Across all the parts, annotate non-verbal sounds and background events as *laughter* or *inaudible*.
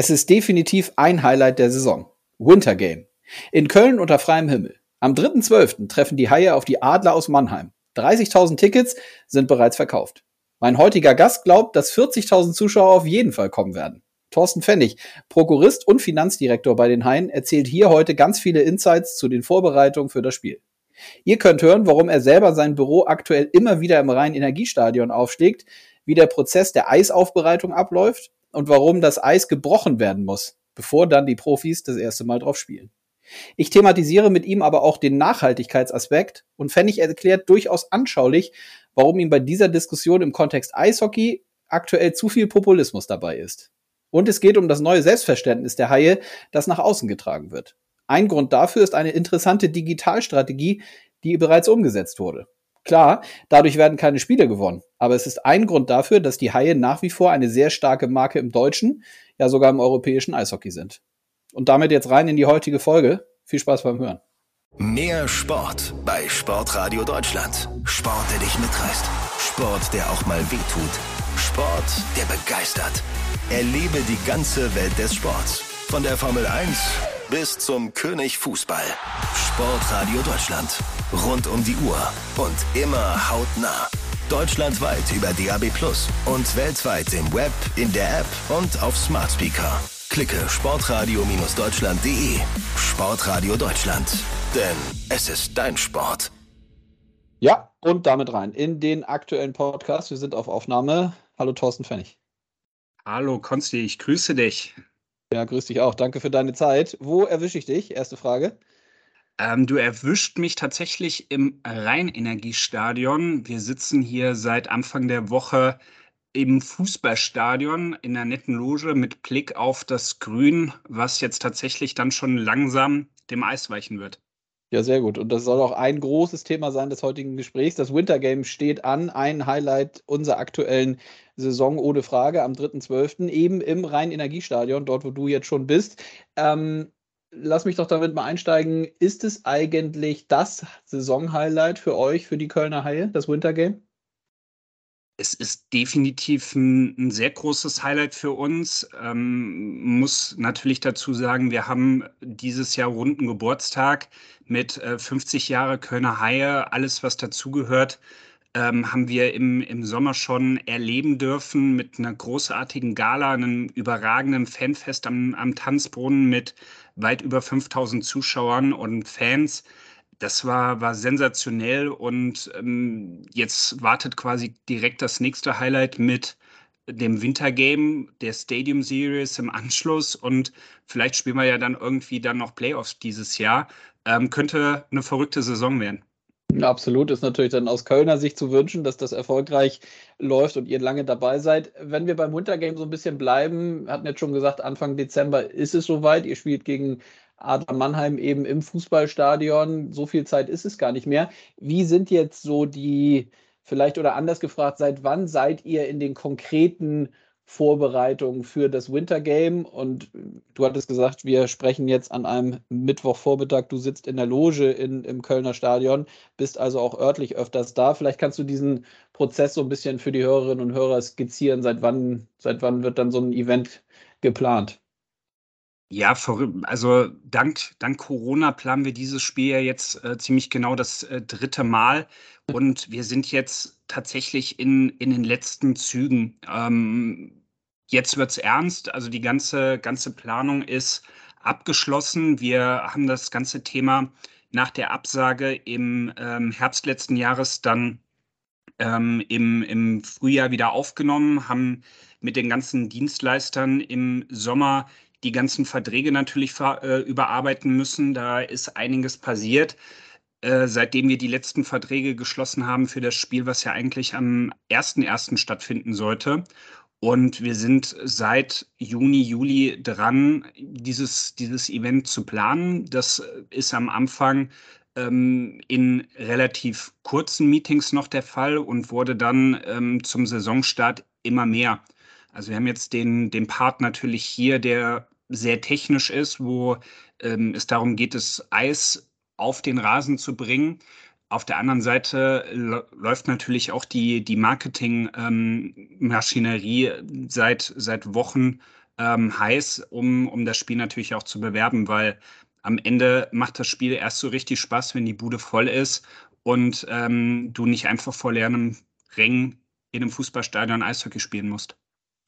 Es ist definitiv ein Highlight der Saison. Winter Game. In Köln unter freiem Himmel. Am 3.12. treffen die Haie auf die Adler aus Mannheim. 30.000 Tickets sind bereits verkauft. Mein heutiger Gast glaubt, dass 40.000 Zuschauer auf jeden Fall kommen werden. Thorsten Pfennig, Prokurist und Finanzdirektor bei den Haien, erzählt hier heute ganz viele Insights zu den Vorbereitungen für das Spiel. Ihr könnt hören, warum er selber sein Büro aktuell immer wieder im Rhein-Energiestadion aufschlägt, wie der Prozess der Eisaufbereitung abläuft und warum das Eis gebrochen werden muss, bevor dann die Profis das erste Mal drauf spielen. Ich thematisiere mit ihm aber auch den Nachhaltigkeitsaspekt und Pfennig erklärt durchaus anschaulich, warum ihm bei dieser Diskussion im Kontext Eishockey aktuell zu viel Populismus dabei ist. Und es geht um das neue Selbstverständnis der Haie, das nach außen getragen wird. Ein Grund dafür ist eine interessante Digitalstrategie, die bereits umgesetzt wurde. Klar, dadurch werden keine Spiele gewonnen. Aber es ist ein Grund dafür, dass die Haie nach wie vor eine sehr starke Marke im deutschen, ja sogar im europäischen Eishockey sind. Und damit jetzt rein in die heutige Folge. Viel Spaß beim Hören. Mehr Sport bei Sportradio Deutschland. Sport, der dich mitreißt. Sport, der auch mal wehtut. Sport, der begeistert. Erlebe die ganze Welt des Sports. Von der Formel 1 bis zum König Fußball. Sportradio Deutschland. Rund um die Uhr und immer hautnah. Deutschlandweit über DAB Plus und weltweit im Web, in der App und auf Smart Speaker. Klicke sportradio-deutschland.de. Sportradio Deutschland. Denn es ist dein Sport. Ja, und damit rein in den aktuellen Podcast. Wir sind auf Aufnahme. Hallo Thorsten Pfennig. Hallo Konsti, ich grüße dich. Ja, grüß dich auch. Danke für deine Zeit. Wo erwische ich dich? Erste Frage. Ähm, du erwischt mich tatsächlich im Rheinenergiestadion. Wir sitzen hier seit Anfang der Woche im Fußballstadion in der netten Loge mit Blick auf das Grün, was jetzt tatsächlich dann schon langsam dem Eis weichen wird. Ja, sehr gut. Und das soll auch ein großes Thema sein des heutigen Gesprächs. Das Winter Game steht an, ein Highlight unserer aktuellen Saison ohne Frage am 3.12. eben im Rhein-Energiestadion, dort wo du jetzt schon bist. Ähm, lass mich doch damit mal einsteigen. Ist es eigentlich das Saison-Highlight für euch, für die Kölner Haie, das Winter Game? Es ist definitiv ein, ein sehr großes Highlight für uns. Ähm, muss natürlich dazu sagen, wir haben dieses Jahr runden Geburtstag mit äh, 50 Jahre Kölner Haie, alles was dazugehört ähm, haben wir im, im Sommer schon erleben dürfen mit einer großartigen Gala, einem überragenden Fanfest am, am Tanzbrunnen mit weit über 5000 Zuschauern und Fans. Das war, war sensationell und ähm, jetzt wartet quasi direkt das nächste Highlight mit dem Wintergame der Stadium Series im Anschluss und vielleicht spielen wir ja dann irgendwie dann noch Playoffs dieses Jahr. Ähm, könnte eine verrückte Saison werden. Absolut, ist natürlich dann aus Kölner Sicht zu wünschen, dass das erfolgreich läuft und ihr lange dabei seid. Wenn wir beim Wintergame so ein bisschen bleiben, hatten jetzt schon gesagt, Anfang Dezember ist es soweit. Ihr spielt gegen Adler Mannheim eben im Fußballstadion. So viel Zeit ist es gar nicht mehr. Wie sind jetzt so die, vielleicht oder anders gefragt, seit wann seid ihr in den konkreten Vorbereitung für das Winter Game. Und du hattest gesagt, wir sprechen jetzt an einem Mittwochvormittag. Du sitzt in der Loge in, im Kölner Stadion, bist also auch örtlich öfters da. Vielleicht kannst du diesen Prozess so ein bisschen für die Hörerinnen und Hörer skizzieren. Seit wann, seit wann wird dann so ein Event geplant? Ja, also dank, dank Corona planen wir dieses Spiel ja jetzt äh, ziemlich genau das äh, dritte Mal. Und wir sind jetzt tatsächlich in, in den letzten Zügen. Ähm, Jetzt wird es ernst. Also die ganze, ganze Planung ist abgeschlossen. Wir haben das ganze Thema nach der Absage im ähm, Herbst letzten Jahres dann ähm, im, im Frühjahr wieder aufgenommen, haben mit den ganzen Dienstleistern im Sommer die ganzen Verträge natürlich äh, überarbeiten müssen. Da ist einiges passiert. Äh, seitdem wir die letzten Verträge geschlossen haben für das Spiel, was ja eigentlich am 1.1. stattfinden sollte. Und wir sind seit Juni, Juli dran, dieses, dieses Event zu planen. Das ist am Anfang ähm, in relativ kurzen Meetings noch der Fall und wurde dann ähm, zum Saisonstart immer mehr. Also wir haben jetzt den, den Part natürlich hier, der sehr technisch ist, wo ähm, es darum geht, das Eis auf den Rasen zu bringen. Auf der anderen Seite läuft natürlich auch die, die Marketingmaschinerie ähm, seit, seit Wochen ähm, heiß, um, um das Spiel natürlich auch zu bewerben, weil am Ende macht das Spiel erst so richtig Spaß, wenn die Bude voll ist und ähm, du nicht einfach vor leeren Rängen in einem Fußballstadion Eishockey spielen musst.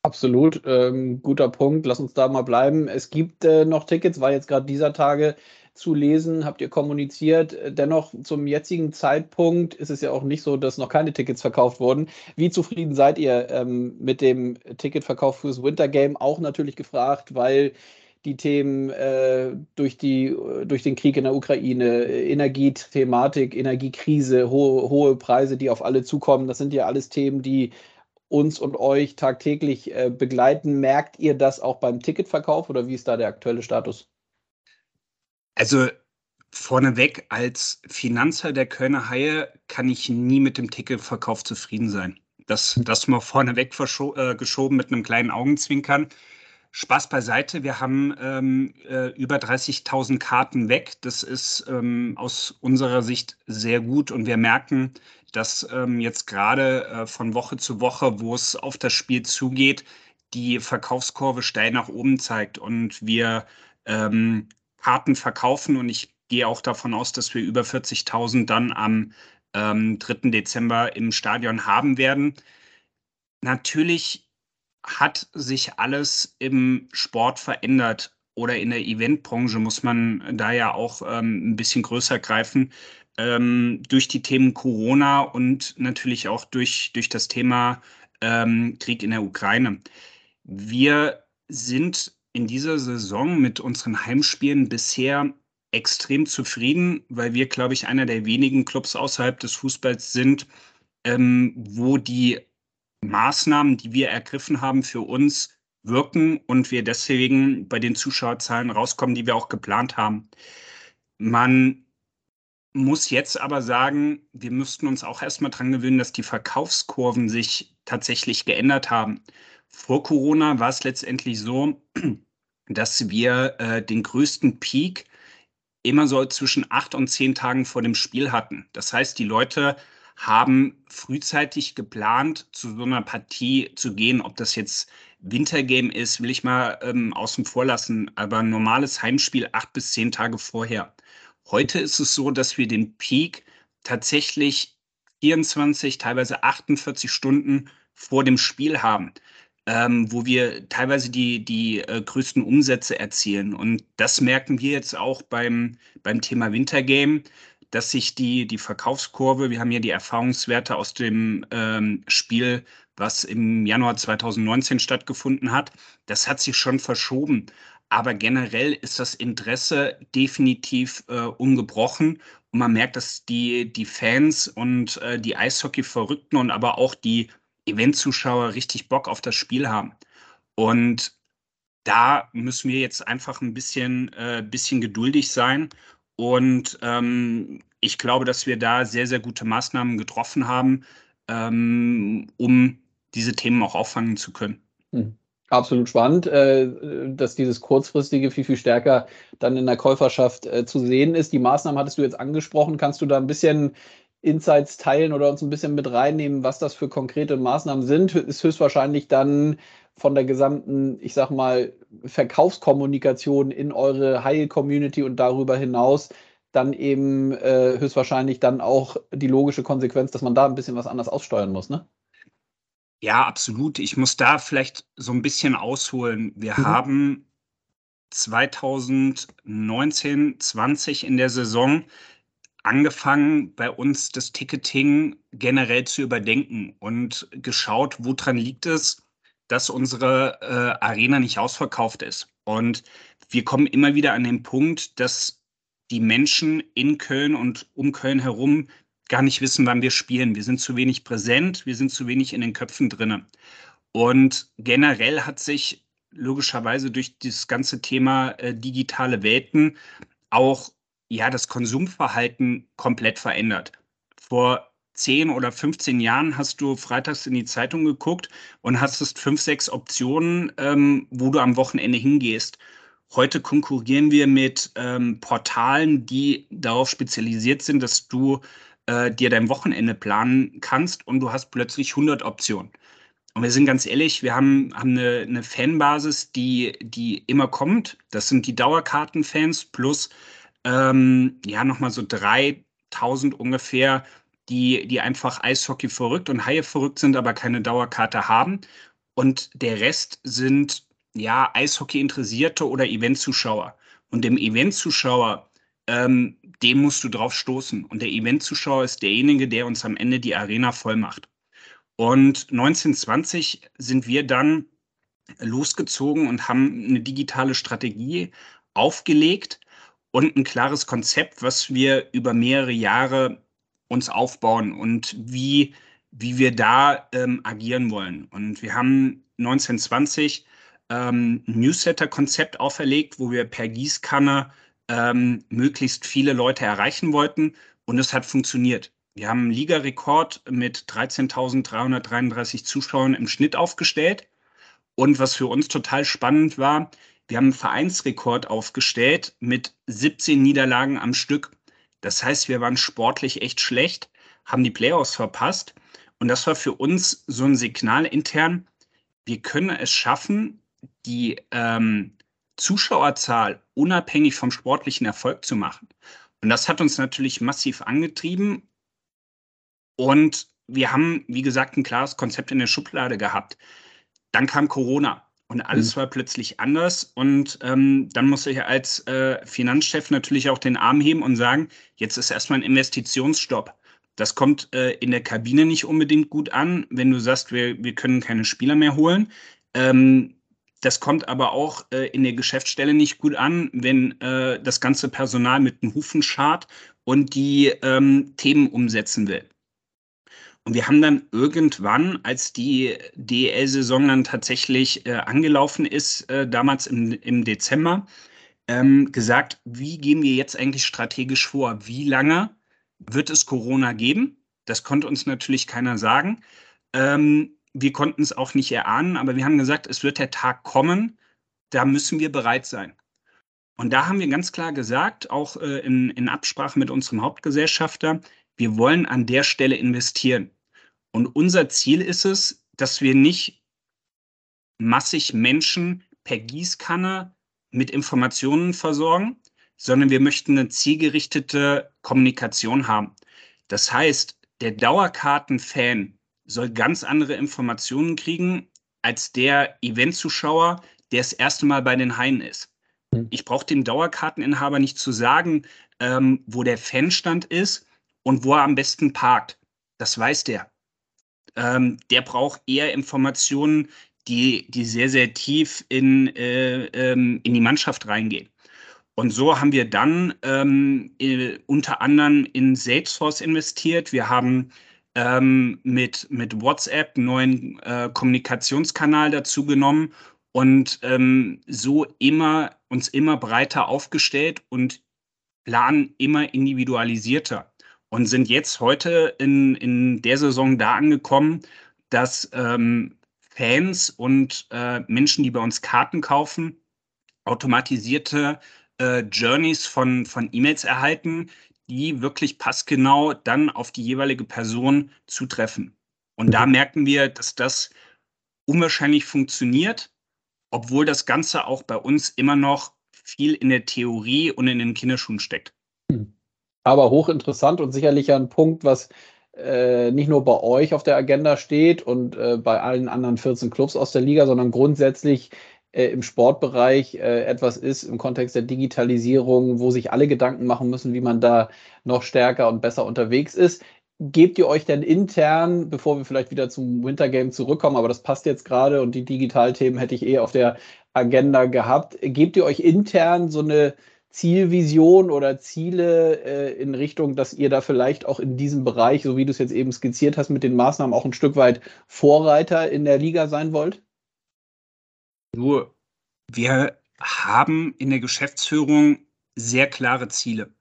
Absolut, ähm, guter Punkt. Lass uns da mal bleiben. Es gibt äh, noch Tickets, war jetzt gerade dieser Tage zu lesen, habt ihr kommuniziert. Dennoch zum jetzigen Zeitpunkt ist es ja auch nicht so, dass noch keine Tickets verkauft wurden. Wie zufrieden seid ihr ähm, mit dem Ticketverkauf fürs Winter Game? Auch natürlich gefragt, weil die Themen äh, durch, die, durch den Krieg in der Ukraine, Energiethematik, Energiekrise, hohe, hohe Preise, die auf alle zukommen, das sind ja alles Themen, die uns und euch tagtäglich äh, begleiten. Merkt ihr das auch beim Ticketverkauf oder wie ist da der aktuelle Status? Also vorneweg, als Finanzer der Kölner Haie kann ich nie mit dem Ticketverkauf zufrieden sein. Das, das mal vorneweg äh, geschoben mit einem kleinen Augenzwinkern. Spaß beiseite, wir haben ähm, äh, über 30.000 Karten weg. Das ist ähm, aus unserer Sicht sehr gut und wir merken, dass ähm, jetzt gerade äh, von Woche zu Woche, wo es auf das Spiel zugeht, die Verkaufskurve steil nach oben zeigt und wir ähm, Karten verkaufen und ich gehe auch davon aus, dass wir über 40.000 dann am ähm, 3. Dezember im Stadion haben werden. Natürlich hat sich alles im Sport verändert oder in der Eventbranche muss man da ja auch ähm, ein bisschen größer greifen. Ähm, durch die Themen Corona und natürlich auch durch, durch das Thema ähm, Krieg in der Ukraine. Wir sind in dieser Saison mit unseren Heimspielen bisher extrem zufrieden, weil wir, glaube ich, einer der wenigen Clubs außerhalb des Fußballs sind, ähm, wo die Maßnahmen, die wir ergriffen haben, für uns wirken und wir deswegen bei den Zuschauerzahlen rauskommen, die wir auch geplant haben. Man muss jetzt aber sagen, wir müssten uns auch erstmal dran gewöhnen, dass die Verkaufskurven sich tatsächlich geändert haben. Vor Corona war es letztendlich so, *clears throat* dass wir äh, den größten Peak immer so zwischen acht und zehn Tagen vor dem Spiel hatten. Das heißt, die Leute haben frühzeitig geplant, zu so einer Partie zu gehen. Ob das jetzt Wintergame ist, will ich mal ähm, außen vor lassen, aber ein normales Heimspiel acht bis zehn Tage vorher. Heute ist es so, dass wir den Peak tatsächlich 24, teilweise 48 Stunden vor dem Spiel haben ähm, wo wir teilweise die, die äh, größten Umsätze erzielen. Und das merken wir jetzt auch beim, beim Thema Wintergame, dass sich die, die Verkaufskurve, wir haben ja die Erfahrungswerte aus dem ähm, Spiel, was im Januar 2019 stattgefunden hat, das hat sich schon verschoben. Aber generell ist das Interesse definitiv äh, ungebrochen. Und man merkt, dass die, die Fans und äh, die Eishockey-Verrückten und aber auch die Eventzuschauer richtig Bock auf das Spiel haben. Und da müssen wir jetzt einfach ein bisschen, äh, bisschen geduldig sein. Und ähm, ich glaube, dass wir da sehr, sehr gute Maßnahmen getroffen haben, ähm, um diese Themen auch auffangen zu können. Mhm. Absolut spannend, äh, dass dieses kurzfristige viel, viel stärker dann in der Käuferschaft äh, zu sehen ist. Die Maßnahmen hattest du jetzt angesprochen. Kannst du da ein bisschen Insights teilen oder uns ein bisschen mit reinnehmen, was das für konkrete Maßnahmen sind, ist höchstwahrscheinlich dann von der gesamten, ich sag mal, Verkaufskommunikation in eure Heil-Community und darüber hinaus dann eben äh, höchstwahrscheinlich dann auch die logische Konsequenz, dass man da ein bisschen was anders aussteuern muss, ne? Ja, absolut. Ich muss da vielleicht so ein bisschen ausholen. Wir mhm. haben 2019, 20 in der Saison angefangen, bei uns das Ticketing generell zu überdenken und geschaut, woran liegt es, dass unsere äh, Arena nicht ausverkauft ist. Und wir kommen immer wieder an den Punkt, dass die Menschen in Köln und um Köln herum gar nicht wissen, wann wir spielen. Wir sind zu wenig präsent, wir sind zu wenig in den Köpfen drinne. Und generell hat sich logischerweise durch das ganze Thema äh, digitale Welten auch ja das Konsumverhalten komplett verändert. Vor 10 oder 15 Jahren hast du freitags in die Zeitung geguckt und hast fünf, sechs Optionen, ähm, wo du am Wochenende hingehst. Heute konkurrieren wir mit ähm, Portalen, die darauf spezialisiert sind, dass du äh, dir dein Wochenende planen kannst und du hast plötzlich 100 Optionen. Und wir sind ganz ehrlich, wir haben, haben eine, eine Fanbasis, die, die immer kommt. Das sind die Dauerkartenfans plus ähm, ja nochmal so 3000 ungefähr, die, die einfach Eishockey verrückt und Haie verrückt sind, aber keine Dauerkarte haben. Und der Rest sind ja Eishockey-Interessierte oder Eventzuschauer. Und dem Eventzuschauer, ähm, dem musst du drauf stoßen. Und der Eventzuschauer ist derjenige, der uns am Ende die Arena voll macht. Und 1920 sind wir dann losgezogen und haben eine digitale Strategie aufgelegt und ein klares Konzept, was wir über mehrere Jahre uns aufbauen und wie, wie wir da ähm, agieren wollen. Und wir haben 1920 ähm, ein Newsletter-Konzept auferlegt, wo wir per Gießkanne ähm, möglichst viele Leute erreichen wollten und es hat funktioniert. Wir haben einen Ligarekord mit 13.333 Zuschauern im Schnitt aufgestellt. Und was für uns total spannend war, wir haben einen Vereinsrekord aufgestellt mit 17 Niederlagen am Stück. Das heißt, wir waren sportlich echt schlecht, haben die Playoffs verpasst. Und das war für uns so ein Signal intern, wir können es schaffen, die ähm, Zuschauerzahl unabhängig vom sportlichen Erfolg zu machen. Und das hat uns natürlich massiv angetrieben. Und wir haben, wie gesagt, ein klares Konzept in der Schublade gehabt. Dann kam Corona. Und alles mhm. war plötzlich anders. Und ähm, dann muss ich als äh, Finanzchef natürlich auch den Arm heben und sagen, jetzt ist erstmal ein Investitionsstopp. Das kommt äh, in der Kabine nicht unbedingt gut an, wenn du sagst, wir, wir können keine Spieler mehr holen. Ähm, das kommt aber auch äh, in der Geschäftsstelle nicht gut an, wenn äh, das ganze Personal mit dem Hufen schart und die ähm, Themen umsetzen will. Und wir haben dann irgendwann, als die DEL-Saison dann tatsächlich äh, angelaufen ist, äh, damals im, im Dezember, ähm, gesagt, wie gehen wir jetzt eigentlich strategisch vor? Wie lange wird es Corona geben? Das konnte uns natürlich keiner sagen. Ähm, wir konnten es auch nicht erahnen, aber wir haben gesagt, es wird der Tag kommen, da müssen wir bereit sein. Und da haben wir ganz klar gesagt, auch äh, in, in Absprache mit unserem Hauptgesellschafter, wir wollen an der Stelle investieren. Und unser Ziel ist es, dass wir nicht massig Menschen per Gießkanne mit Informationen versorgen, sondern wir möchten eine zielgerichtete Kommunikation haben. Das heißt, der Dauerkartenfan soll ganz andere Informationen kriegen als der Eventzuschauer, der das erste Mal bei den Haien ist. Hm. Ich brauche dem Dauerkarteninhaber nicht zu sagen, ähm, wo der Fanstand ist und wo er am besten parkt. Das weiß der. Ähm, der braucht eher Informationen, die, die sehr, sehr tief in, äh, ähm, in die Mannschaft reingehen. Und so haben wir dann ähm, äh, unter anderem in Salesforce investiert. Wir haben ähm, mit, mit WhatsApp einen neuen äh, Kommunikationskanal dazu genommen und ähm, so immer uns immer breiter aufgestellt und planen immer individualisierter und sind jetzt heute in, in der Saison da angekommen, dass ähm, Fans und äh, Menschen, die bei uns Karten kaufen, automatisierte äh, Journeys von, von E-Mails erhalten, die wirklich passgenau dann auf die jeweilige Person zutreffen. Und da mhm. merken wir, dass das unwahrscheinlich funktioniert, obwohl das Ganze auch bei uns immer noch viel in der Theorie und in den Kinderschuhen steckt. Aber hochinteressant und sicherlich ein Punkt, was äh, nicht nur bei euch auf der Agenda steht und äh, bei allen anderen 14 Clubs aus der Liga, sondern grundsätzlich äh, im Sportbereich äh, etwas ist im Kontext der Digitalisierung, wo sich alle Gedanken machen müssen, wie man da noch stärker und besser unterwegs ist. Gebt ihr euch denn intern, bevor wir vielleicht wieder zum Wintergame zurückkommen, aber das passt jetzt gerade und die Digitalthemen hätte ich eh auf der Agenda gehabt, gebt ihr euch intern so eine Zielvision oder Ziele äh, in Richtung, dass ihr da vielleicht auch in diesem Bereich, so wie du es jetzt eben skizziert hast, mit den Maßnahmen auch ein Stück weit Vorreiter in der Liga sein wollt? Nur, wir haben in der Geschäftsführung sehr klare Ziele.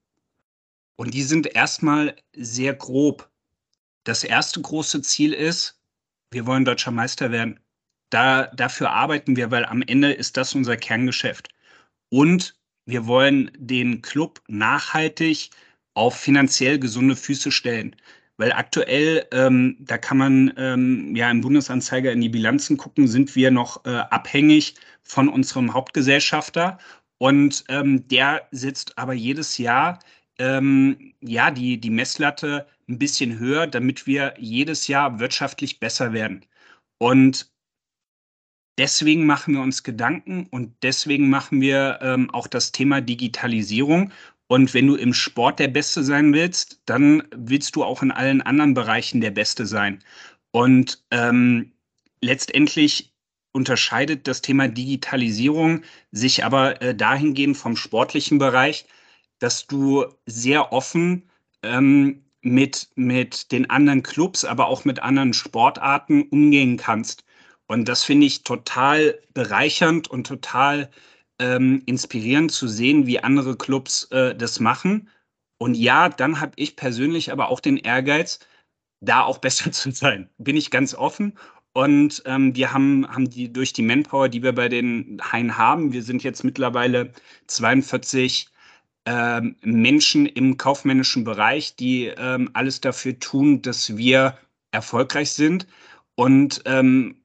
Und die sind erstmal sehr grob. Das erste große Ziel ist, wir wollen deutscher Meister werden. Da, dafür arbeiten wir, weil am Ende ist das unser Kerngeschäft. Und wir wollen den Club nachhaltig auf finanziell gesunde Füße stellen. weil aktuell, ähm, da kann man ähm, ja im Bundesanzeiger in die Bilanzen gucken, sind wir noch äh, abhängig von unserem Hauptgesellschafter und ähm, der setzt aber jedes Jahr ähm, ja die, die Messlatte ein bisschen höher, damit wir jedes Jahr wirtschaftlich besser werden. Und deswegen machen wir uns Gedanken und deswegen machen wir ähm, auch das Thema Digitalisierung. Und wenn du im Sport der Beste sein willst, dann willst du auch in allen anderen Bereichen der Beste sein. Und ähm, letztendlich unterscheidet das Thema Digitalisierung sich aber äh, dahingehend vom sportlichen Bereich, dass du sehr offen ähm, mit, mit den anderen Clubs, aber auch mit anderen Sportarten umgehen kannst. Und das finde ich total bereichernd und total ähm, inspirierend zu sehen, wie andere Clubs äh, das machen. Und ja, dann habe ich persönlich aber auch den Ehrgeiz, da auch *laughs* besser zu sein. Bin ich ganz offen. Und ähm, wir haben, haben die durch die Manpower, die wir bei den Haien haben, wir sind jetzt mittlerweile 42 ähm, Menschen im kaufmännischen Bereich, die ähm, alles dafür tun, dass wir erfolgreich sind. Und ähm,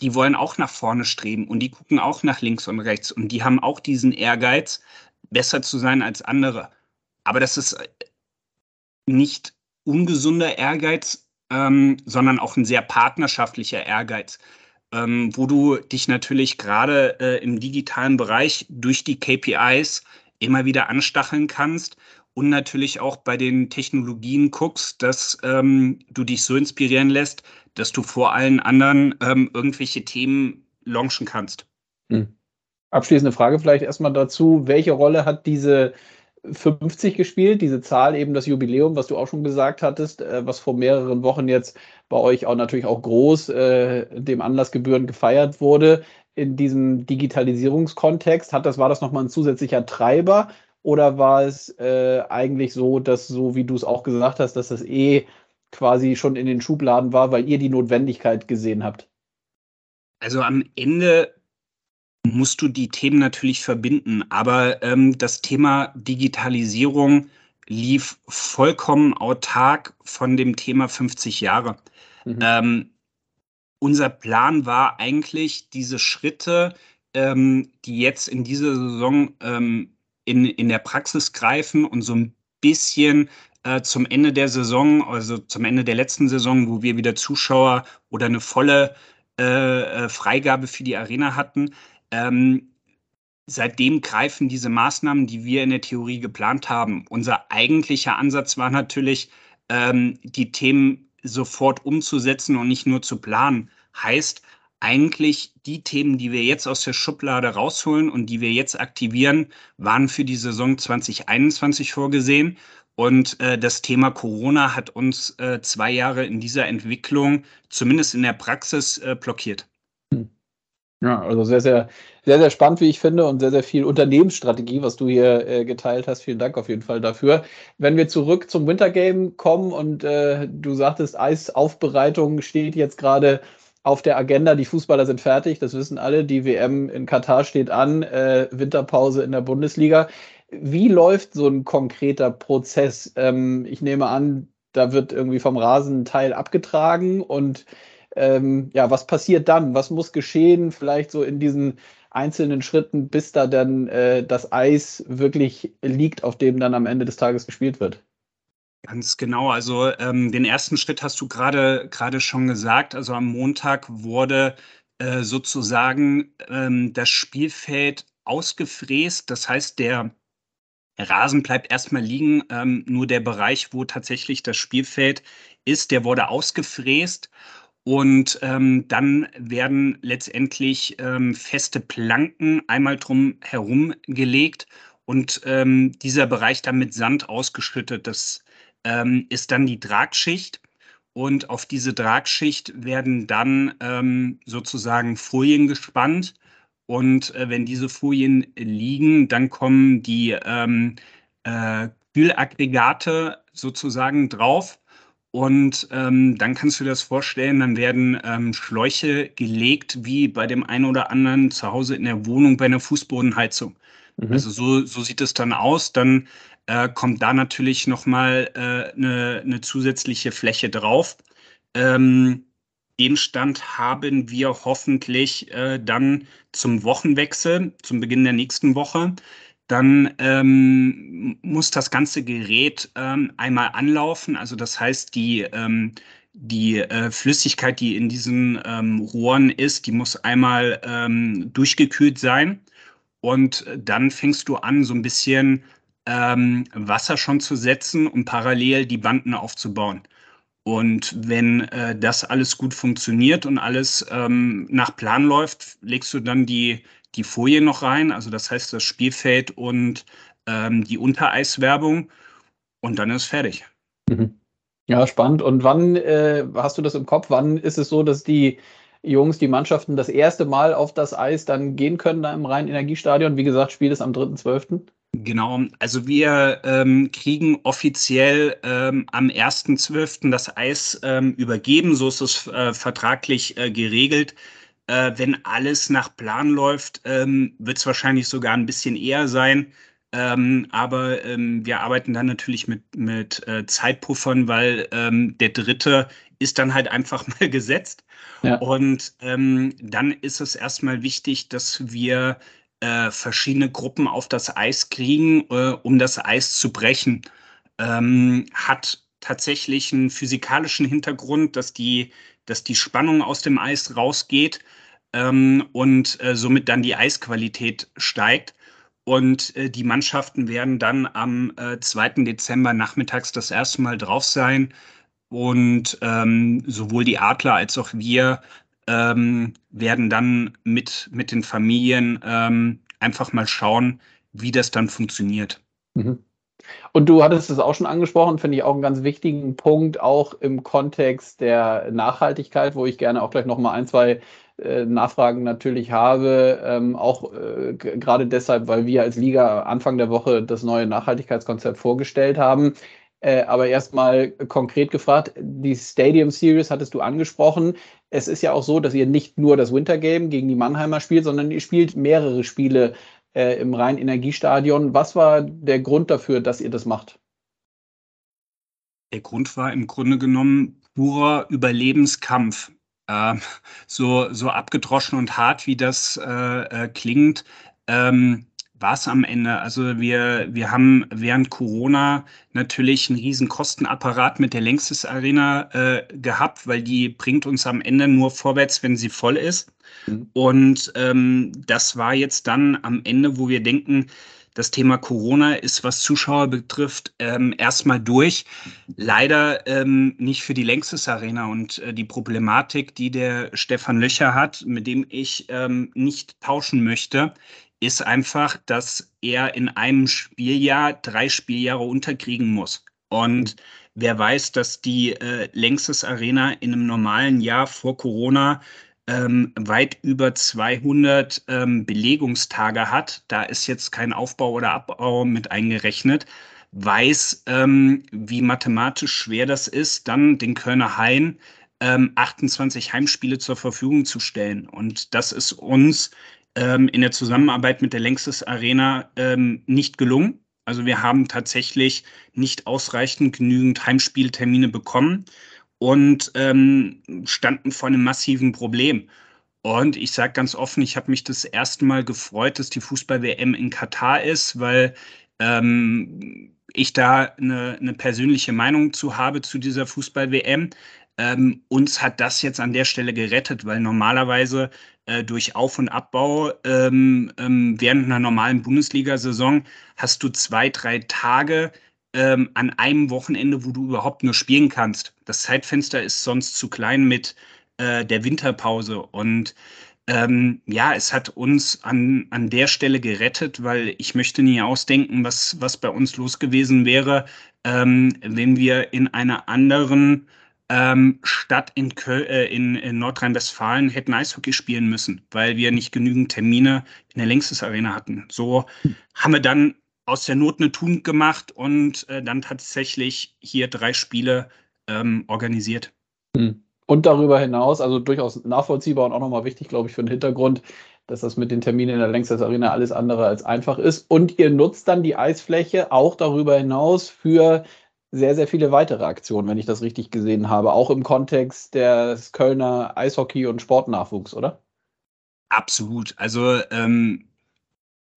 die wollen auch nach vorne streben und die gucken auch nach links und rechts und die haben auch diesen Ehrgeiz, besser zu sein als andere. Aber das ist äh, nicht ungesunder Ehrgeiz, ähm, sondern auch ein sehr partnerschaftlicher Ehrgeiz, ähm, wo du dich natürlich gerade äh, im digitalen Bereich durch die KPIs immer wieder anstacheln kannst und natürlich auch bei den Technologien guckst, dass ähm, du dich so inspirieren lässt, dass du vor allen anderen ähm, irgendwelche Themen launchen kannst. Hm. Abschließende Frage vielleicht erstmal dazu. Welche Rolle hat diese 50 gespielt, diese Zahl, eben das Jubiläum, was du auch schon gesagt hattest, äh, was vor mehreren Wochen jetzt bei euch auch natürlich auch groß äh, dem Anlass gebührend gefeiert wurde. In diesem Digitalisierungskontext, hat das, war das nochmal ein zusätzlicher Treiber oder war es äh, eigentlich so, dass, so wie du es auch gesagt hast, dass das eh quasi schon in den Schubladen war, weil ihr die Notwendigkeit gesehen habt? Also am Ende musst du die Themen natürlich verbinden, aber ähm, das Thema Digitalisierung lief vollkommen autark von dem Thema 50 Jahre. Mhm. Ähm, unser Plan war eigentlich, diese Schritte, ähm, die jetzt in dieser Saison ähm, in, in der Praxis greifen und so ein bisschen äh, zum Ende der Saison, also zum Ende der letzten Saison, wo wir wieder Zuschauer oder eine volle äh, äh, Freigabe für die Arena hatten. Ähm, seitdem greifen diese Maßnahmen, die wir in der Theorie geplant haben. Unser eigentlicher Ansatz war natürlich, ähm, die Themen sofort umzusetzen und nicht nur zu planen. Heißt, eigentlich die Themen, die wir jetzt aus der Schublade rausholen und die wir jetzt aktivieren, waren für die Saison 2021 vorgesehen. Und äh, das Thema Corona hat uns äh, zwei Jahre in dieser Entwicklung, zumindest in der Praxis, äh, blockiert. Hm. Ja, also sehr, sehr, sehr, sehr spannend, wie ich finde, und sehr, sehr viel Unternehmensstrategie, was du hier äh, geteilt hast. Vielen Dank auf jeden Fall dafür. Wenn wir zurück zum Wintergame kommen und äh, du sagtest, Eisaufbereitung steht jetzt gerade auf der Agenda. Die Fußballer sind fertig, das wissen alle. Die WM in Katar steht an, äh, Winterpause in der Bundesliga. Wie läuft so ein konkreter Prozess? Ähm, ich nehme an, da wird irgendwie vom Rasen ein Teil abgetragen und ähm, ja, was passiert dann? Was muss geschehen? Vielleicht so in diesen einzelnen Schritten, bis da dann äh, das Eis wirklich liegt, auf dem dann am Ende des Tages gespielt wird? Ganz genau. Also ähm, den ersten Schritt hast du gerade gerade schon gesagt. Also am Montag wurde äh, sozusagen ähm, das Spielfeld ausgefräst. Das heißt, der Rasen bleibt erstmal liegen. Ähm, nur der Bereich, wo tatsächlich das Spielfeld ist, der wurde ausgefräst. Und ähm, dann werden letztendlich ähm, feste Planken einmal drum herum gelegt und ähm, dieser Bereich dann mit Sand ausgeschüttet. Das ähm, ist dann die Dragschicht. Und auf diese Dragschicht werden dann ähm, sozusagen Folien gespannt und äh, wenn diese Folien liegen, dann kommen die ähm, äh, Kühlaggregate sozusagen drauf. Und ähm, dann kannst du dir das vorstellen, dann werden ähm, Schläuche gelegt, wie bei dem einen oder anderen zu Hause in der Wohnung bei einer Fußbodenheizung. Mhm. Also so, so sieht es dann aus. Dann äh, kommt da natürlich nochmal äh, eine, eine zusätzliche Fläche drauf. Ähm, den Stand haben wir hoffentlich äh, dann zum Wochenwechsel, zum Beginn der nächsten Woche. Dann ähm, muss das ganze Gerät ähm, einmal anlaufen. Also das heißt, die, ähm, die äh, Flüssigkeit, die in diesen ähm, Rohren ist, die muss einmal ähm, durchgekühlt sein. Und dann fängst du an, so ein bisschen ähm, Wasser schon zu setzen und parallel die Banden aufzubauen. Und wenn äh, das alles gut funktioniert und alles ähm, nach Plan läuft, legst du dann die, die Folie noch rein, also das heißt das Spielfeld und ähm, die Untereiswerbung und dann ist fertig. Mhm. Ja, spannend. Und wann äh, hast du das im Kopf? Wann ist es so, dass die Jungs, die Mannschaften das erste Mal auf das Eis dann gehen können da im Rhein-Energiestadion? Wie gesagt, Spiel ist am 3.12. Genau, also wir ähm, kriegen offiziell ähm, am 1.12. das Eis ähm, übergeben, so ist es äh, vertraglich äh, geregelt. Äh, wenn alles nach Plan läuft, ähm, wird es wahrscheinlich sogar ein bisschen eher sein. Ähm, aber ähm, wir arbeiten dann natürlich mit, mit äh, Zeitpuffern, weil der dritte ist dann halt einfach *laughs* mal gesetzt. Ja. Und dann ist es erstmal wichtig, dass wir äh, verschiedene Gruppen auf das Eis kriegen, äh, um das Eis zu brechen. Ähm, hat tatsächlich einen physikalischen Hintergrund, dass die, dass die Spannung aus dem Eis rausgeht ähm, und äh, somit dann die Eisqualität steigt. Und äh, die Mannschaften werden dann am äh, 2. Dezember nachmittags das erste Mal drauf sein. Und ähm, sowohl die Adler als auch wir ähm, werden dann mit, mit den Familien ähm, einfach mal schauen, wie das dann funktioniert. Mhm. Und du hattest es auch schon angesprochen, finde ich auch einen ganz wichtigen Punkt, auch im Kontext der Nachhaltigkeit, wo ich gerne auch gleich nochmal ein, zwei äh, Nachfragen natürlich habe. Ähm, auch äh, gerade deshalb, weil wir als Liga Anfang der Woche das neue Nachhaltigkeitskonzept vorgestellt haben. Äh, aber erstmal konkret gefragt, die Stadium Series hattest du angesprochen. Es ist ja auch so, dass ihr nicht nur das Winter Game gegen die Mannheimer spielt, sondern ihr spielt mehrere Spiele äh, im Rhein-Energiestadion. Was war der Grund dafür, dass ihr das macht? Der Grund war im Grunde genommen purer Überlebenskampf. Äh, so, so abgedroschen und hart, wie das äh, äh klingt. Ähm, war es am Ende. Also wir, wir haben während Corona natürlich einen riesen Kostenapparat mit der Längstes Arena äh, gehabt, weil die bringt uns am Ende nur vorwärts, wenn sie voll ist. Mhm. Und ähm, das war jetzt dann am Ende, wo wir denken, das Thema Corona ist, was Zuschauer betrifft, ähm, erstmal durch. Leider ähm, nicht für die Längstes Arena und äh, die Problematik, die der Stefan Löcher hat, mit dem ich ähm, nicht tauschen möchte, ist einfach, dass er in einem Spieljahr drei Spieljahre unterkriegen muss. Und wer weiß, dass die äh, Längstes Arena in einem normalen Jahr vor Corona ähm, weit über 200 ähm, Belegungstage hat, da ist jetzt kein Aufbau oder Abbau mit eingerechnet, weiß, ähm, wie mathematisch schwer das ist, dann den Kölner Hain 28 ähm, Heimspiele zur Verfügung zu stellen. Und das ist uns ähm, in der Zusammenarbeit mit der Längstes Arena ähm, nicht gelungen. Also wir haben tatsächlich nicht ausreichend genügend Heimspieltermine bekommen und ähm, standen vor einem massiven Problem. Und ich sage ganz offen, ich habe mich das erste Mal gefreut, dass die Fußball-WM in Katar ist, weil ähm, ich da eine, eine persönliche Meinung zu habe zu dieser Fußball-WM. Ähm, uns hat das jetzt an der Stelle gerettet, weil normalerweise äh, durch Auf- und Abbau ähm, ähm, während einer normalen Bundesliga-Saison hast du zwei, drei Tage ähm, an einem Wochenende, wo du überhaupt nur spielen kannst. Das Zeitfenster ist sonst zu klein mit äh, der Winterpause. Und ähm, ja, es hat uns an, an der Stelle gerettet, weil ich möchte nie ausdenken, was, was bei uns los gewesen wäre, ähm, wenn wir in einer anderen ähm, Stadt in, äh, in, in Nordrhein-Westfalen hätten Eishockey spielen müssen, weil wir nicht genügend Termine in der Längstes Arena hatten. So haben wir dann aus der Not eine Tugend gemacht und äh, dann tatsächlich hier drei Spiele ähm, organisiert. Hm. Und darüber hinaus, also durchaus nachvollziehbar und auch nochmal wichtig, glaube ich, für den Hintergrund, dass das mit den Terminen in der Längstes Arena alles andere als einfach ist. Und ihr nutzt dann die Eisfläche auch darüber hinaus für sehr, sehr viele weitere Aktionen, wenn ich das richtig gesehen habe, auch im Kontext des Kölner Eishockey- und Sportnachwuchs, oder? Absolut. Also ähm,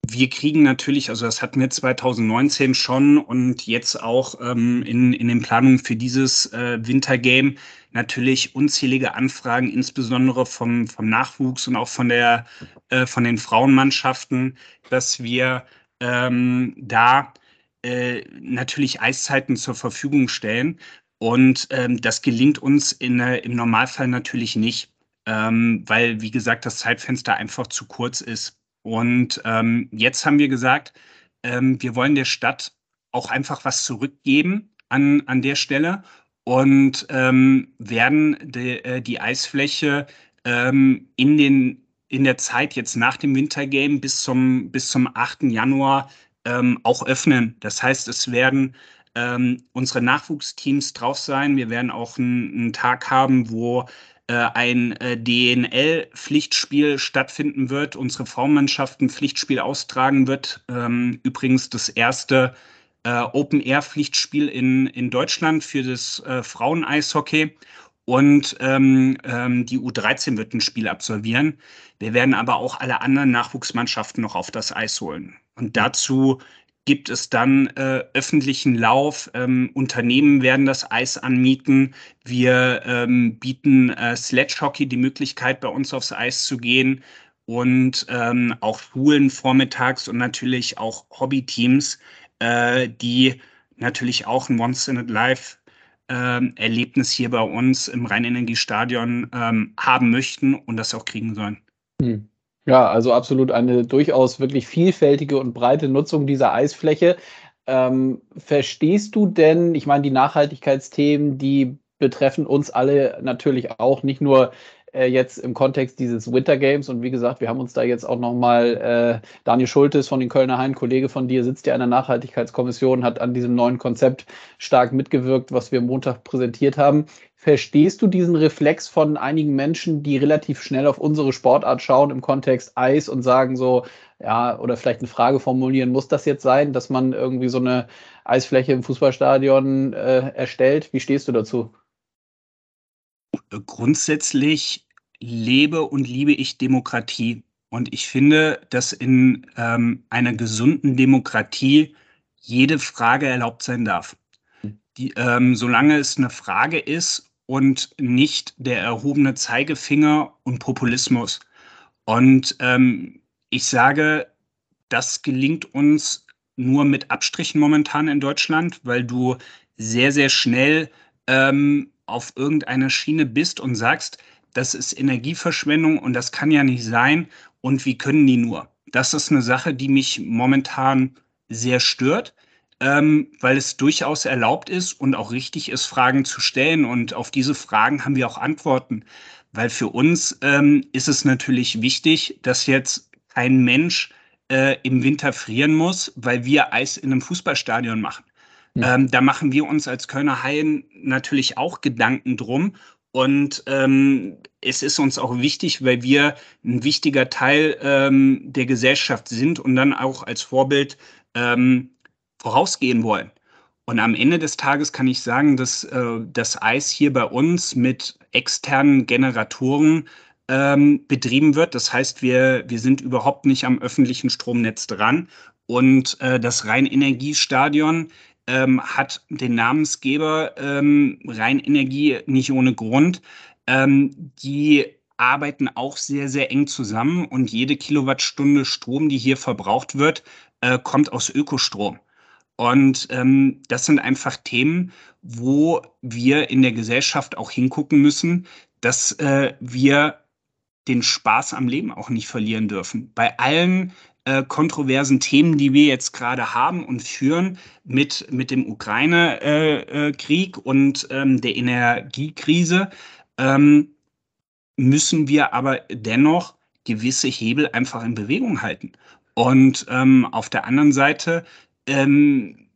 wir kriegen natürlich, also das hatten wir 2019 schon und jetzt auch ähm, in, in den Planungen für dieses äh, Wintergame natürlich unzählige Anfragen, insbesondere vom, vom Nachwuchs und auch von, der, äh, von den Frauenmannschaften, dass wir ähm, da äh, natürlich Eiszeiten zur Verfügung stellen. Und ähm, das gelingt uns in, äh, im Normalfall natürlich nicht, ähm, weil, wie gesagt, das Zeitfenster einfach zu kurz ist. Und ähm, jetzt haben wir gesagt, ähm, wir wollen der Stadt auch einfach was zurückgeben an, an der Stelle und ähm, werden de, äh, die Eisfläche ähm, in, den, in der Zeit jetzt nach dem Wintergame bis zum, bis zum 8. Januar ähm, auch öffnen. Das heißt, es werden ähm, unsere Nachwuchsteams drauf sein. Wir werden auch einen, Tag haben, wo äh, ein äh, DNL-Pflichtspiel stattfinden wird, unsere Frauenmannschaft ein Pflichtspiel austragen wird. Ähm, übrigens das erste äh, Open-Air-Pflichtspiel in, in Deutschland für das Frauen-Eishockey. Und ähm, ähm, die U13 wird ein Spiel absolvieren. Wir werden aber auch alle anderen Nachwuchsmannschaften noch auf das Eis holen. Und dazu gibt es dann äh, öffentlichen Lauf. Ähm, Unternehmen werden das Eis anmieten. Wir ähm, bieten äh, Sledge Hockey die Möglichkeit, bei uns aufs Eis zu gehen. Und ähm, auch Schulen vormittags und natürlich auch Hobbyteams, äh, die natürlich auch ein Once-in-a-Life-Erlebnis hier bei uns im Rheinenergiestadion ähm, haben möchten und das auch kriegen sollen. Hm. Ja, also absolut eine durchaus wirklich vielfältige und breite Nutzung dieser Eisfläche. Ähm, verstehst du denn, ich meine, die Nachhaltigkeitsthemen, die betreffen uns alle natürlich auch, nicht nur äh, jetzt im Kontext dieses Winter Games. Und wie gesagt, wir haben uns da jetzt auch nochmal, äh, Daniel Schultes von den Kölner Hain, Kollege von dir, sitzt ja in der Nachhaltigkeitskommission, hat an diesem neuen Konzept stark mitgewirkt, was wir Montag präsentiert haben. Verstehst du diesen Reflex von einigen Menschen, die relativ schnell auf unsere Sportart schauen im Kontext Eis und sagen so, ja, oder vielleicht eine Frage formulieren, muss das jetzt sein, dass man irgendwie so eine Eisfläche im Fußballstadion äh, erstellt? Wie stehst du dazu? Grundsätzlich lebe und liebe ich Demokratie. Und ich finde, dass in ähm, einer gesunden Demokratie jede Frage erlaubt sein darf. Die, ähm, solange es eine Frage ist und nicht der erhobene Zeigefinger und Populismus. Und ähm, ich sage, das gelingt uns nur mit Abstrichen momentan in Deutschland, weil du sehr, sehr schnell ähm, auf irgendeiner Schiene bist und sagst, das ist Energieverschwendung und das kann ja nicht sein und wie können die nur? Das ist eine Sache, die mich momentan sehr stört, ähm, weil es durchaus erlaubt ist und auch richtig ist, Fragen zu stellen und auf diese Fragen haben wir auch Antworten, weil für uns ähm, ist es natürlich wichtig, dass jetzt kein Mensch äh, im Winter frieren muss, weil wir Eis in einem Fußballstadion machen. Mhm. Ähm, da machen wir uns als Kölner Haien natürlich auch Gedanken drum. Und ähm, es ist uns auch wichtig, weil wir ein wichtiger Teil ähm, der Gesellschaft sind und dann auch als Vorbild ähm, vorausgehen wollen. Und am Ende des Tages kann ich sagen, dass äh, das Eis hier bei uns mit externen Generatoren ähm, betrieben wird. Das heißt, wir, wir sind überhaupt nicht am öffentlichen Stromnetz dran. Und äh, das Rheinenergiestadion ähm, hat den Namensgeber ähm, Rheinenergie nicht ohne Grund. Ähm, die arbeiten auch sehr, sehr eng zusammen und jede Kilowattstunde Strom, die hier verbraucht wird, äh, kommt aus Ökostrom. Und ähm, das sind einfach Themen, wo wir in der Gesellschaft auch hingucken müssen, dass äh, wir den Spaß am Leben auch nicht verlieren dürfen. Bei allen äh, kontroversen Themen, die wir jetzt gerade haben und führen mit, mit dem Ukraine-Krieg äh, äh, und ähm, der Energiekrise, ähm, müssen wir aber dennoch gewisse Hebel einfach in Bewegung halten. Und ähm, auf der anderen Seite ähm,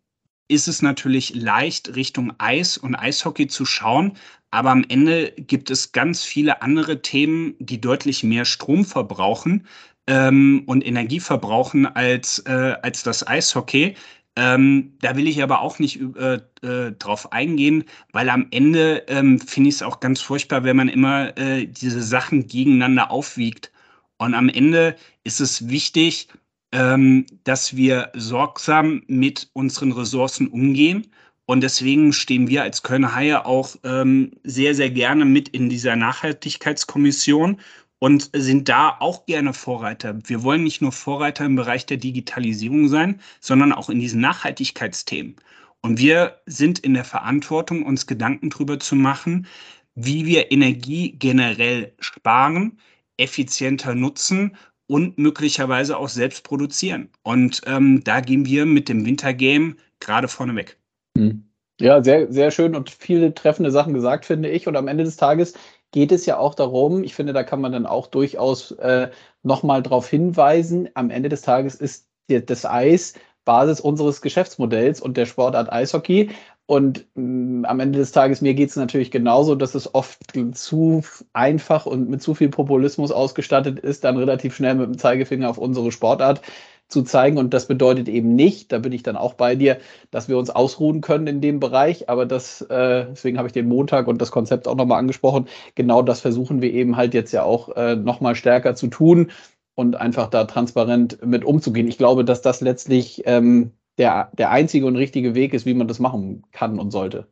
ist es natürlich leicht, Richtung Eis und Eishockey zu schauen. Aber am Ende gibt es ganz viele andere Themen, die deutlich mehr Strom verbrauchen ähm, und Energie verbrauchen als, äh, als das Eishockey. Ähm, da will ich aber auch nicht äh, äh, drauf eingehen, weil am Ende ähm, finde ich es auch ganz furchtbar, wenn man immer äh, diese Sachen gegeneinander aufwiegt. Und am Ende ist es wichtig, ähm, dass wir sorgsam mit unseren Ressourcen umgehen. Und deswegen stehen wir als Kölner Haie auch ähm, sehr, sehr gerne mit in dieser Nachhaltigkeitskommission und sind da auch gerne Vorreiter. Wir wollen nicht nur Vorreiter im Bereich der Digitalisierung sein, sondern auch in diesen Nachhaltigkeitsthemen. Und wir sind in der Verantwortung, uns Gedanken darüber zu machen, wie wir Energie generell sparen, effizienter nutzen und möglicherweise auch selbst produzieren. Und ähm, da gehen wir mit dem Wintergame gerade vorneweg. Hm. Ja, sehr, sehr schön und viele treffende Sachen gesagt, finde ich. Und am Ende des Tages geht es ja auch darum, ich finde, da kann man dann auch durchaus äh, nochmal darauf hinweisen, am Ende des Tages ist das Eis Basis unseres Geschäftsmodells und der Sportart Eishockey. Und mh, mm, am Ende des Tages, mir geht es natürlich genauso, dass es oft zu einfach und mit zu viel Populismus ausgestattet ist, dann relativ schnell mit dem Zeigefinger auf unsere Sportart zu zeigen. Und das bedeutet eben nicht, da bin ich dann auch bei dir, dass wir uns ausruhen können in dem Bereich. Aber das, äh, deswegen habe ich den Montag und das Konzept auch nochmal angesprochen. Genau das versuchen wir eben halt jetzt ja auch äh, nochmal stärker zu tun und einfach da transparent mit umzugehen. Ich glaube, dass das letztlich ähm, der, der einzige und richtige Weg ist, wie man das machen kann und sollte.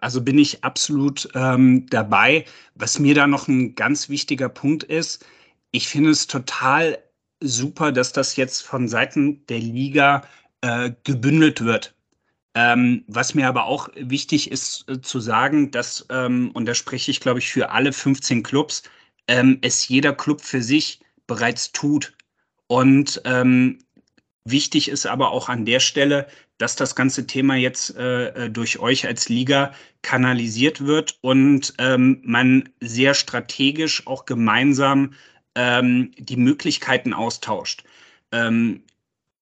Also bin ich absolut ähm, dabei. Was mir da noch ein ganz wichtiger Punkt ist, ich finde es total super, dass das jetzt von Seiten der Liga äh, gebündelt wird. Ähm, was mir aber auch wichtig ist äh, zu sagen, dass, ähm, und da spreche ich, glaube ich, für alle 15 Clubs, ähm, es jeder Club für sich bereits tut. Und ähm, Wichtig ist aber auch an der Stelle, dass das ganze Thema jetzt äh, äh, durch euch als Liga kanalisiert wird und ähm, man sehr strategisch auch gemeinsam ähm, die Möglichkeiten austauscht. Ähm,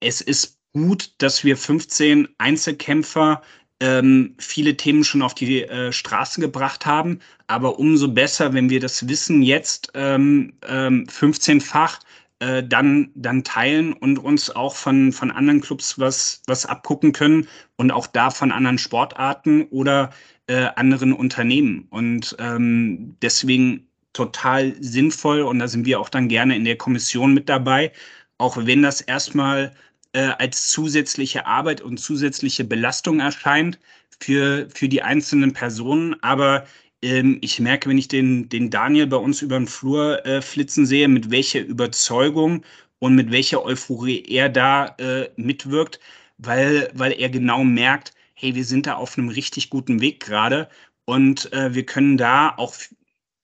es ist gut, dass wir 15 Einzelkämpfer ähm, viele Themen schon auf die äh, Straße gebracht haben, aber umso besser, wenn wir das Wissen jetzt ähm, ähm, 15-fach äh, dann, dann teilen und uns auch von, von anderen Clubs was, was abgucken können und auch da von anderen Sportarten oder äh, anderen Unternehmen. Und ähm, deswegen total sinnvoll und da sind wir auch dann gerne in der Kommission mit dabei, auch wenn das erstmal äh, als zusätzliche Arbeit und zusätzliche Belastung erscheint für, für die einzelnen Personen. Aber ähm, ich merke, wenn ich den, den Daniel bei uns über den Flur äh, flitzen sehe, mit welcher Überzeugung und mit welcher Euphorie er da äh, mitwirkt, weil, weil er genau merkt, hey, wir sind da auf einem richtig guten Weg gerade und äh, wir können da auch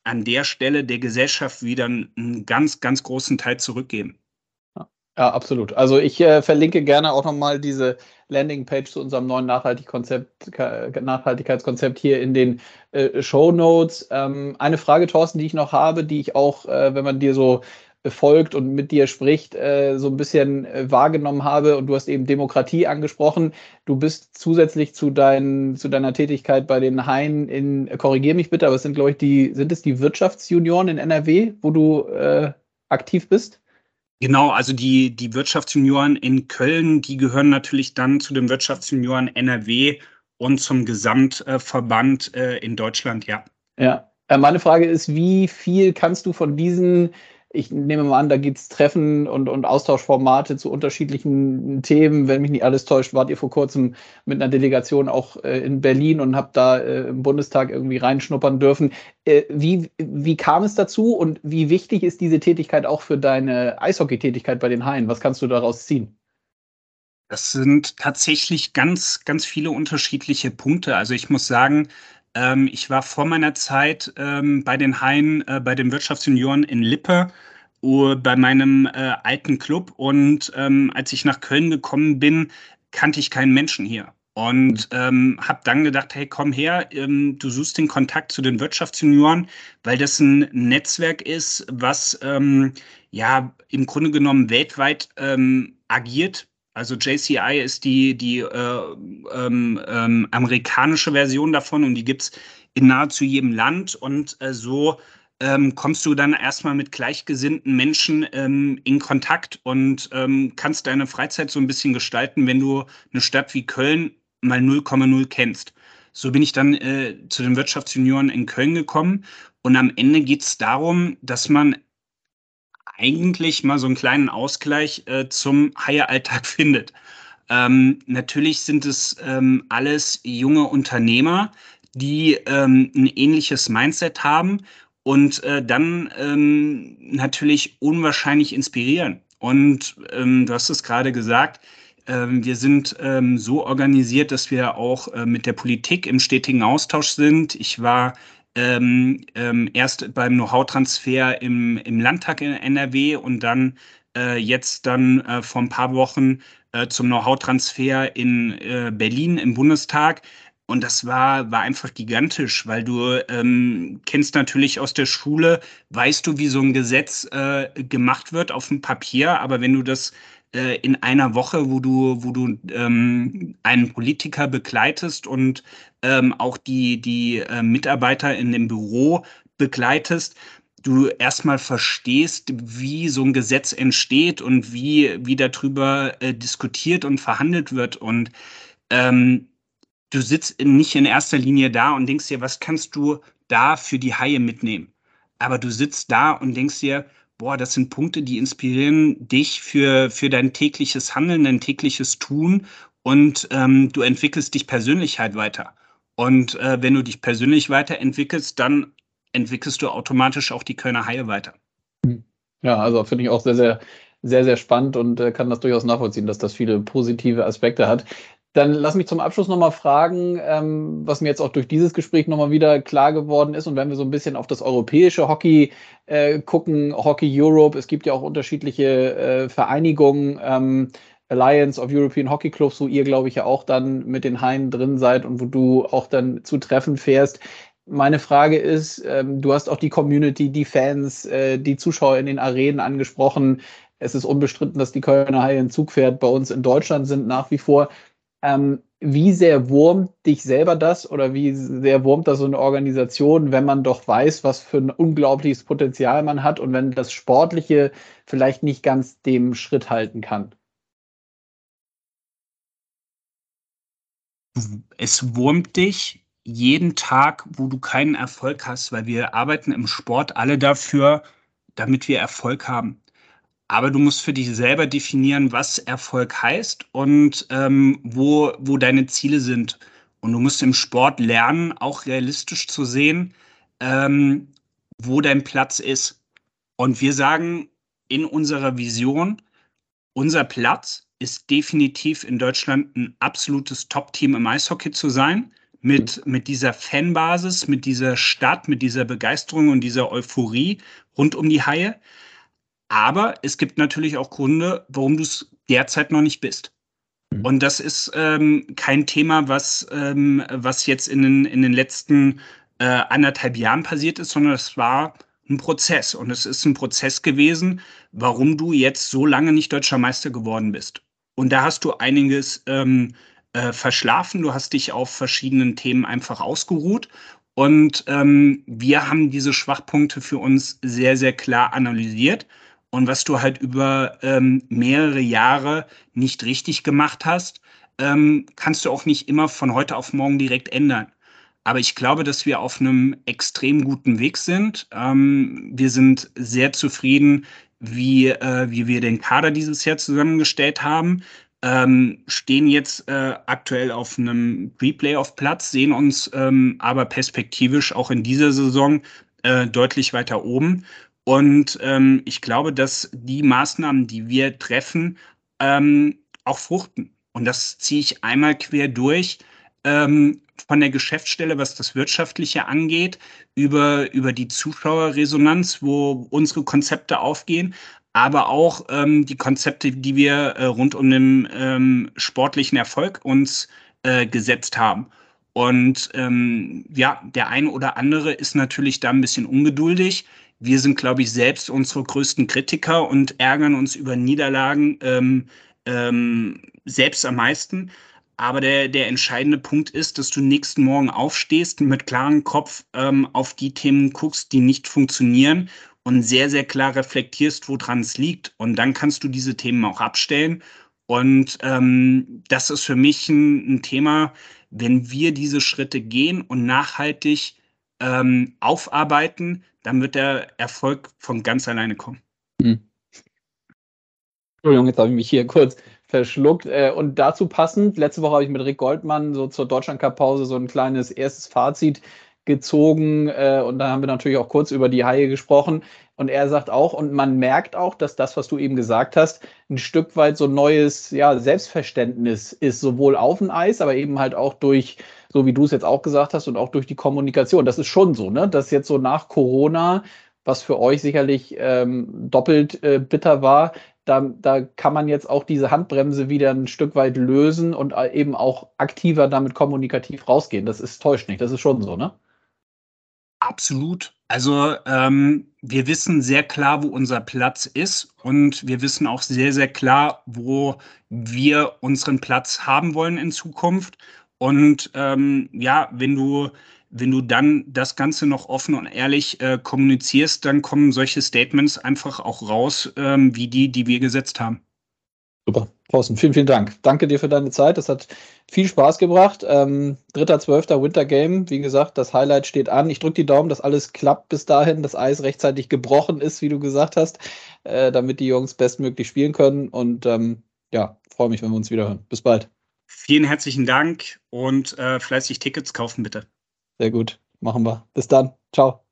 an der Stelle der Gesellschaft wieder einen ganz, ganz großen Teil zurückgeben. Ja, absolut. Also ich äh, verlinke gerne auch nochmal diese Landingpage zu unserem neuen Nachhaltigkeitskonzept hier in den äh, Show Notes. Ähm, eine Frage, Thorsten, die ich noch habe, die ich auch, äh, wenn man dir so folgt und mit dir spricht, äh, so ein bisschen äh, wahrgenommen habe. Und du hast eben Demokratie angesprochen. Du bist zusätzlich zu, dein, zu deiner Tätigkeit bei den Haien in, korrigier mich bitte, aber es sind, glaube ich, die, sind es die Wirtschaftsjunioren in NRW, wo du äh, aktiv bist? Genau, also die, die Wirtschaftsjunioren in Köln, die gehören natürlich dann zu den Wirtschaftsjunioren NRW und zum Gesamtverband äh, in Deutschland, ja. Ja, äh, meine Frage ist, wie viel kannst du von diesen ich nehme mal an, da gibt es Treffen und, und Austauschformate zu unterschiedlichen Themen. Wenn mich nicht alles täuscht, wart ihr vor kurzem mit einer Delegation auch äh, in Berlin und habt da äh, im Bundestag irgendwie reinschnuppern dürfen. Äh, wie, wie kam es dazu und wie wichtig ist diese Tätigkeit auch für deine Eishockey-Tätigkeit bei den Haien? Was kannst du daraus ziehen? Das sind tatsächlich ganz, ganz viele unterschiedliche Punkte. Also ich muss sagen, ähm, ich war vor meiner Zeit ähm, bei den Haien, äh, bei den Wirtschaftsjunioren in Lippe, uh, bei meinem äh, alten Club. Und ähm, als ich nach Köln gekommen bin, kannte ich keinen Menschen hier. Und mhm. ähm, habe dann gedacht, hey, komm her, ähm, du suchst den Kontakt zu den Wirtschaftsjunioren, weil das ein Netzwerk ist, was ähm, ja im Grunde genommen weltweit ähm, agiert Also JCI ist die, die äh, ähm, ähm, amerikanische Version davon und die gibt es in nahezu jedem Land. Und äh, so ähm, kommst du dann erstmal mit gleichgesinnten Menschen ähm, in Kontakt und ähm, kannst deine Freizeit so ein bisschen gestalten, wenn du eine Stadt wie Köln mal 0,0 kennst. So bin ich dann äh, zu den Wirtschaftsjunioren in Köln gekommen. Und am Ende geht es darum, dass man eigentlich mal so einen kleinen Ausgleich äh, zum Haie-Alltag *laughs* findet. Ähm, natürlich sind es ähm, alles junge Unternehmer, die ähm, ein ähnliches Mindset haben und äh, dann ähm, natürlich unwahrscheinlich inspirieren. Und ähm, du hast es gerade gesagt, ähm, wir sind so organisiert, dass wir auch äh, mit der Politik im stetigen Austausch sind. Ich war ähm, ähm, erst beim Know-how-Transfer im, im Landtag in NRW und dann äh, jetzt dann äh, vor ein paar Wochen äh, zum Know-how-Transfer in äh, Berlin im Bundestag. Und das war, war einfach gigantisch, weil du ähm, kennst natürlich aus der Schule, weißt du, wie so ein Gesetz äh, gemacht wird auf dem Papier, aber wenn du das äh, in einer Woche, wo du, wo du ähm, einen Politiker begleitest und ähm, auch die, die äh, Mitarbeiter in dem Büro begleitest, du erstmal verstehst, wie so ein Gesetz entsteht und wie, wie darüber äh, diskutiert und verhandelt wird. Und ähm, du sitzt nicht in erster Linie da und denkst dir, was kannst du da für die Haie mitnehmen? Aber du sitzt da und denkst dir, boah, das sind Punkte, die inspirieren dich für, für dein tägliches Handeln, dein tägliches Tun und ähm, du entwickelst dich persönlich halt weiter. Und äh, wenn du dich persönlich weiterentwickelst, dann entwickelst du automatisch auch die Kölner Haie weiter. Ja, also finde ich auch sehr, sehr, sehr, sehr spannend und äh, kann das durchaus nachvollziehen, dass das viele positive Aspekte hat. Dann lass mich zum Abschluss nochmal fragen, ähm, was mir jetzt auch durch dieses Gespräch nochmal wieder klar geworden ist. Und wenn wir so ein bisschen auf das europäische Hockey äh, gucken, Hockey Europe, es gibt ja auch unterschiedliche äh, Vereinigungen, ähm, Alliance of European Hockey Clubs, wo ihr, glaube ich, ja auch dann mit den Haien drin seid und wo du auch dann zu Treffen fährst. Meine Frage ist, ähm, du hast auch die Community, die Fans, äh, die Zuschauer in den Arenen angesprochen. Es ist unbestritten, dass die Kölner Haie in Zug fährt. Bei uns in Deutschland sind nach wie vor ähm, wie sehr wurmt dich selber das oder wie sehr wurmt das so eine Organisation, wenn man doch weiß, was für ein unglaubliches Potenzial man hat und wenn das Sportliche vielleicht nicht ganz dem Schritt halten kann? Es wurmt dich jeden Tag, wo du keinen Erfolg hast, weil wir arbeiten im Sport alle dafür, damit wir Erfolg haben. Aber du musst für dich selber definieren, was Erfolg heißt und ähm, wo, wo deine Ziele sind. Und du musst im Sport lernen, auch realistisch zu sehen, ähm, wo dein Platz ist. Und wir sagen in unserer Vision, unser Platz ist definitiv in Deutschland ein absolutes Top-Team im Eishockey zu sein. Mit, mit dieser Fanbasis, mit dieser Stadt, mit dieser Begeisterung und dieser Euphorie rund um die Haie. Aber es gibt natürlich auch Gründe, warum du es derzeit noch nicht bist. Mhm. Und das ist ähm, kein Thema, was, ähm, was jetzt in den, in den letzten äh, anderthalb Jahren passiert ist, sondern es war ein Prozess. Und es ist ein Prozess gewesen, warum du jetzt so lange nicht deutscher Meister geworden bist. Und da hast du einiges ähm, äh, verschlafen. Du hast dich auf verschiedenen Themen einfach ausgeruht. Und ähm, wir haben diese Schwachpunkte für uns sehr, sehr klar analysiert und was du halt über ähm, mehrere Jahre nicht richtig gemacht hast, ähm, kannst du auch nicht immer von heute auf morgen direkt ändern. Aber ich glaube, dass wir auf einem extrem guten Weg sind. Ähm, wir sind sehr zufrieden, wie, äh, wie wir den Kader dieses Jahr zusammengestellt haben. Ähm, stehen jetzt äh, aktuell auf einem Pre-Playoff-Platz, sehen uns ähm, aber perspektivisch auch in dieser Saison äh, deutlich weiter oben. Und ähm, ich glaube, dass die Maßnahmen, die wir treffen, ähm, auch fruchten. Und das ziehe ich einmal quer durch ähm, von der Geschäftsstelle, was das Wirtschaftliche angeht, über, über die Zuschauerresonanz, wo unsere Konzepte aufgehen, aber auch ähm, die Konzepte, die wir äh, rund um den ähm, sportlichen Erfolg uns äh, gesetzt haben. Und ähm, ja, der eine oder andere ist natürlich da ein bisschen ungeduldig wir sind, glaube ich, selbst unsere größten Kritiker und ärgern uns über Niederlagen ähm, ähm, selbst am meisten. Aber der, der entscheidende Punkt ist, dass du nächsten Morgen aufstehst mit klarem Kopf ähm, auf die Themen guckst, die nicht funktionieren und sehr, sehr klar reflektierst, woran es liegt. Und dann kannst du diese Themen auch abstellen. Und ähm, das ist für mich ein, ein, Thema, wenn wir diese Schritte gehen und nachhaltig ähm, aufarbeiten, dann wird der Erfolg von ganz alleine kommen. Hm. Entschuldigung, jetzt habe ich mich hier kurz verschluckt. Äh, und dazu passend, letzte Woche habe ich mit Rick Goldmann so zur Deutschlandcup-Pause so ein kleines erstes Fazit gezogen äh, und da haben wir natürlich auch kurz über die Haie gesprochen und er sagt auch und man merkt auch, dass das, was du eben gesagt hast, ein Stück weit so neues ja, Selbstverständnis ist, sowohl auf dem Eis, aber eben halt auch durch, so wie du es jetzt auch gesagt hast und auch durch die Kommunikation. Das ist schon so, ne, dass jetzt so nach Corona was für euch sicherlich ähm, doppelt äh, bitter war, da, da kann man jetzt auch diese Handbremse wieder ein Stück weit lösen und äh, eben auch aktiver damit kommunikativ rausgehen. Das ist täuscht nicht, das ist schon so, ne? Absolut. Also ähm, wir wissen sehr klar, wo unser Platz ist und wir wissen auch sehr, sehr klar, wo wir unseren Platz haben wollen in Zukunft. Und ähm, ja, wenn du wenn du dann das Ganze noch offen und ehrlich äh, kommunizierst, dann kommen solche Statements einfach auch raus, ähm, wie die, die wir gesetzt haben. Super. Thorsten, vielen, vielen Dank. Danke dir für deine Zeit. Das hat viel Spaß gebracht. Ähm, 3.12. Winter Game. Wie gesagt, das Highlight steht an. Ich drücke die Daumen, dass alles klappt bis dahin, das Eis rechtzeitig gebrochen ist, wie du gesagt hast, äh, damit die Jungs bestmöglich spielen können. Und ähm, ja, freue mich, wenn wir uns wieder hören. Bis bald. Vielen herzlichen Dank und äh, fleißig Tickets kaufen, bitte. Sehr gut. Machen wir. Bis dann. Ciao.